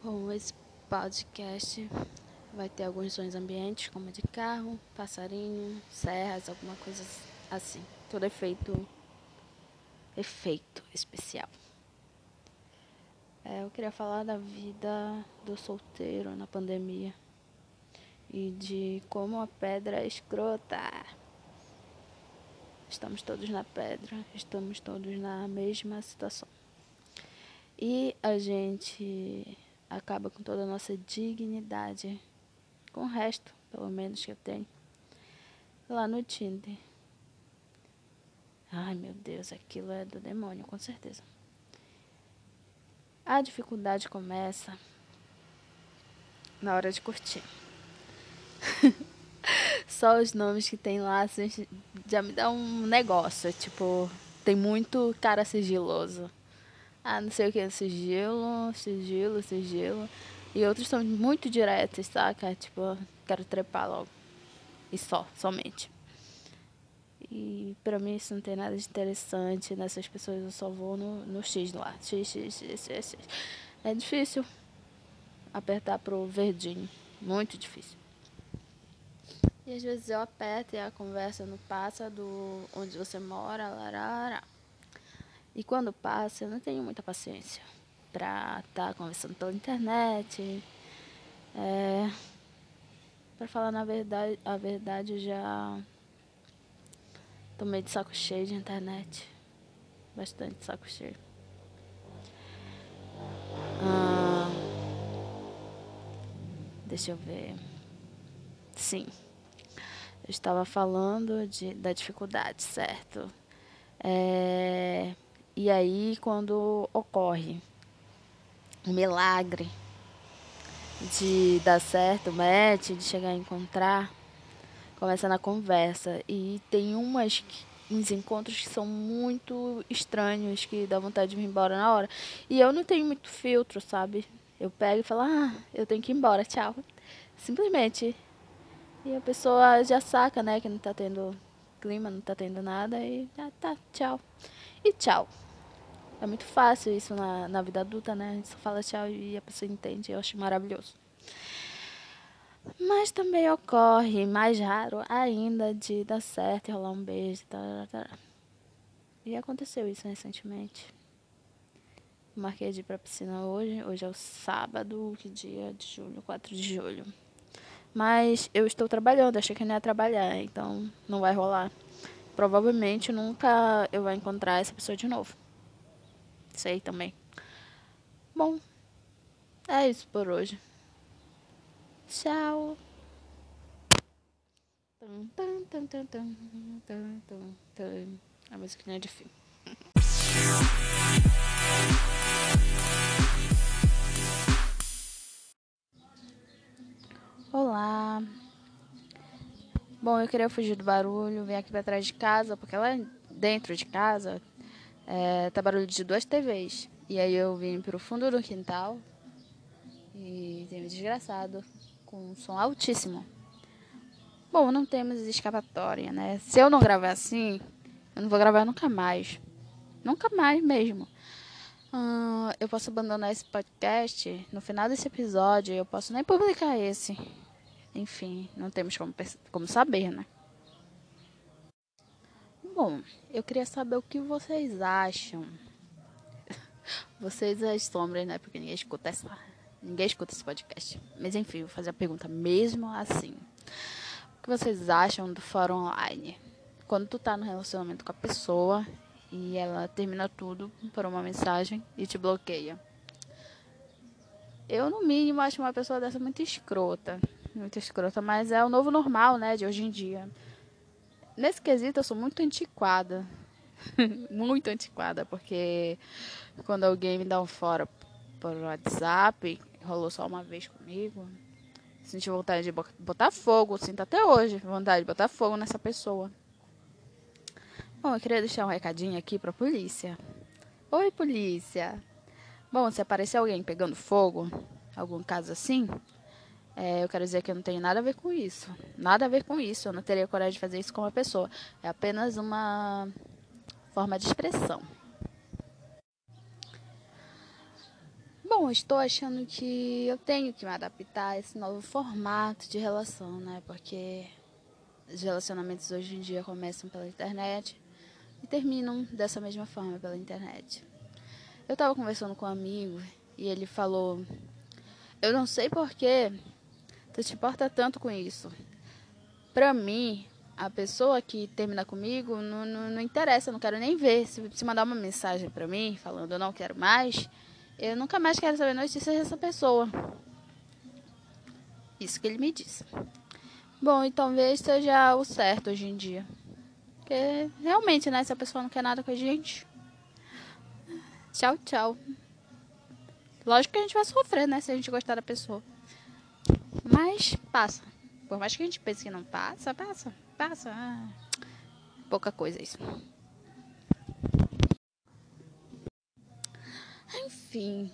Bom, esse podcast vai ter alguns sons ambientes, como de carro, passarinho, serras, alguma coisa assim. Todo efeito, efeito especial. É, eu queria falar da vida do solteiro na pandemia e de como a pedra é escrota. Estamos todos na pedra, estamos todos na mesma situação. E a gente acaba com toda a nossa dignidade, com o resto, pelo menos que eu tenho, lá no Tinder. Ai meu Deus, aquilo é do demônio, com certeza. A dificuldade começa na hora de curtir. Só os nomes que tem lá assim, já me dá um negócio. Tipo, tem muito cara sigiloso. Ah, não sei o que, sigilo, sigilo, sigilo. E outros são muito diretos, saca? Tipo, quero trepar logo. E só, somente. E pra mim isso não tem nada de interessante nessas pessoas, eu só vou no, no X lá. X, X, X, X, X. É difícil apertar pro verdinho. Muito difícil. E às vezes eu aperto e a conversa não passa do onde você mora, larara. E quando passa, eu não tenho muita paciência pra estar tá conversando pela internet. É, pra falar na verdade, a verdade, eu já tomei de saco cheio de internet. Bastante saco cheio. Ah, deixa eu ver. Sim eu estava falando de, da dificuldade, certo? É, e aí, quando ocorre um milagre de dar certo, match, de chegar a encontrar, começa na conversa. E tem umas uns encontros que são muito estranhos, que dá vontade de ir embora na hora. E eu não tenho muito filtro, sabe? Eu pego e falo, ah, eu tenho que ir embora, tchau. Simplesmente e a pessoa já saca, né, que não tá tendo clima, não tá tendo nada e já tá, tchau. E tchau. É muito fácil isso na, na vida adulta, né? A gente só fala tchau e a pessoa entende. Eu acho maravilhoso. Mas também ocorre, mais raro ainda, de dar certo e rolar um beijo. Tá. E aconteceu isso recentemente. Marquei de ir pra piscina hoje. Hoje é o sábado, que dia de julho? 4 de julho. Mas eu estou trabalhando, achei que não ia trabalhar, então não vai rolar. Provavelmente nunca eu vou encontrar essa pessoa de novo. Sei também. Bom, é isso por hoje. Tchau. A musiquinha de filme. Olá. Bom, eu queria fugir do barulho, vim aqui pra trás de casa, porque lá dentro de casa é, tá barulho de duas TVs. E aí eu vim pro fundo do quintal e tem um desgraçado com um som altíssimo. Bom, não temos escapatória, né? Se eu não gravar assim, eu não vou gravar nunca mais. Nunca mais mesmo. Hum, eu posso abandonar esse podcast no final desse episódio. Eu posso nem publicar esse. Enfim, não temos como, como saber, né? Bom, eu queria saber o que vocês acham. Vocês as sombras, né? Porque ninguém escuta essa. Ninguém escuta esse podcast. Mas enfim, vou fazer a pergunta mesmo assim. O que vocês acham do fórum online? Quando tu tá no relacionamento com a pessoa e ela termina tudo por uma mensagem e te bloqueia. Eu, no mínimo, acho uma pessoa dessa muito escrota. Muito escrota, mas é o novo normal, né, de hoje em dia. Nesse quesito, eu sou muito antiquada. muito antiquada, porque quando alguém me dá um fora por WhatsApp, rolou só uma vez comigo, senti vontade de botar fogo, sinto até hoje vontade de botar fogo nessa pessoa. Bom, eu queria deixar um recadinho aqui pra polícia. Oi, polícia. Bom, se aparecer alguém pegando fogo, algum caso assim, é, eu quero dizer que eu não tenho nada a ver com isso. Nada a ver com isso. Eu não teria coragem de fazer isso com uma pessoa. É apenas uma forma de expressão. Bom, estou achando que eu tenho que me adaptar a esse novo formato de relação, né? Porque os relacionamentos hoje em dia começam pela internet e terminam dessa mesma forma pela internet. Eu estava conversando com um amigo e ele falou: Eu não sei porquê tu te importa tanto com isso. Pra mim, a pessoa que termina comigo não, não, não interessa, não quero nem ver. Se, se mandar uma mensagem pra mim falando eu não quero mais, eu nunca mais quero saber notícias dessa pessoa. Isso que ele me disse. Bom, e talvez seja o certo hoje em dia. Porque realmente, né? Se a pessoa não quer nada com a gente. Tchau, tchau. Lógico que a gente vai sofrer, né? Se a gente gostar da pessoa. Mas passa. Por mais que a gente pense que não passa, passa, passa. Ah, pouca coisa isso. Enfim,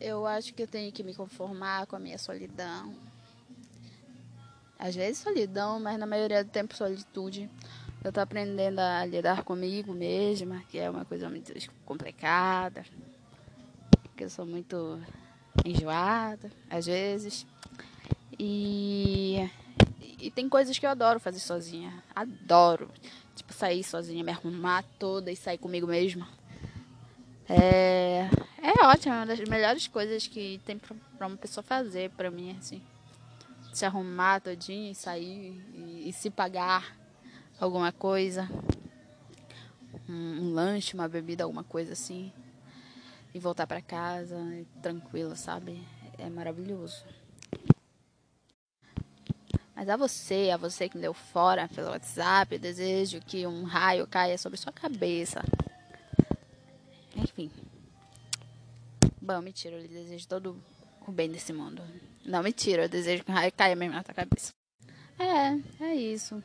eu acho que eu tenho que me conformar com a minha solidão. Às vezes solidão, mas na maioria do tempo solitude. Eu tô aprendendo a lidar comigo mesma, que é uma coisa muito complicada. Porque eu sou muito enjoada, às vezes. E, e tem coisas que eu adoro fazer sozinha. Adoro. Tipo, sair sozinha, me arrumar toda e sair comigo mesma. É, é ótimo, é uma das melhores coisas que tem pra, uma pessoa fazer pra mim, assim. Se arrumar todinho e sair e, e se pagar alguma coisa. Um, um, lanche, uma bebida, alguma coisa assim. E voltar para casa tranquilo, sabe? É maravilhoso. Mas a você, a você que me deu fora pelo WhatsApp, desejo que um raio caia sobre sua cabeça. Enfim. Bom, mentira, eu desejo todo o bem desse mundo. Não, mentira, eu desejo que um raio caia mesmo na tua cabeça. É, é isso.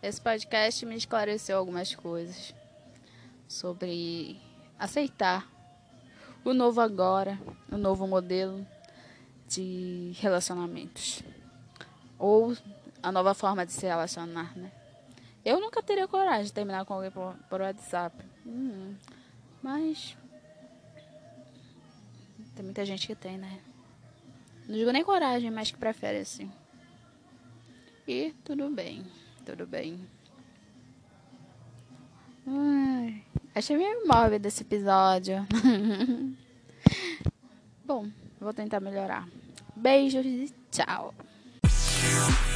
Esse podcast me esclareceu algumas coisas sobre aceitar o novo agora, o novo modelo de relacionamentos ou a nova forma de se relacionar, né? Eu nunca teria coragem de terminar com alguém por, por WhatsApp. Hum, mas. Tem muita gente que tem, né? Não digo nem coragem, mas que prefere assim. E tudo bem, tudo bem. Achei meio mórbido esse episódio. Bom, vou tentar melhorar. Beijos e tchau. Peace.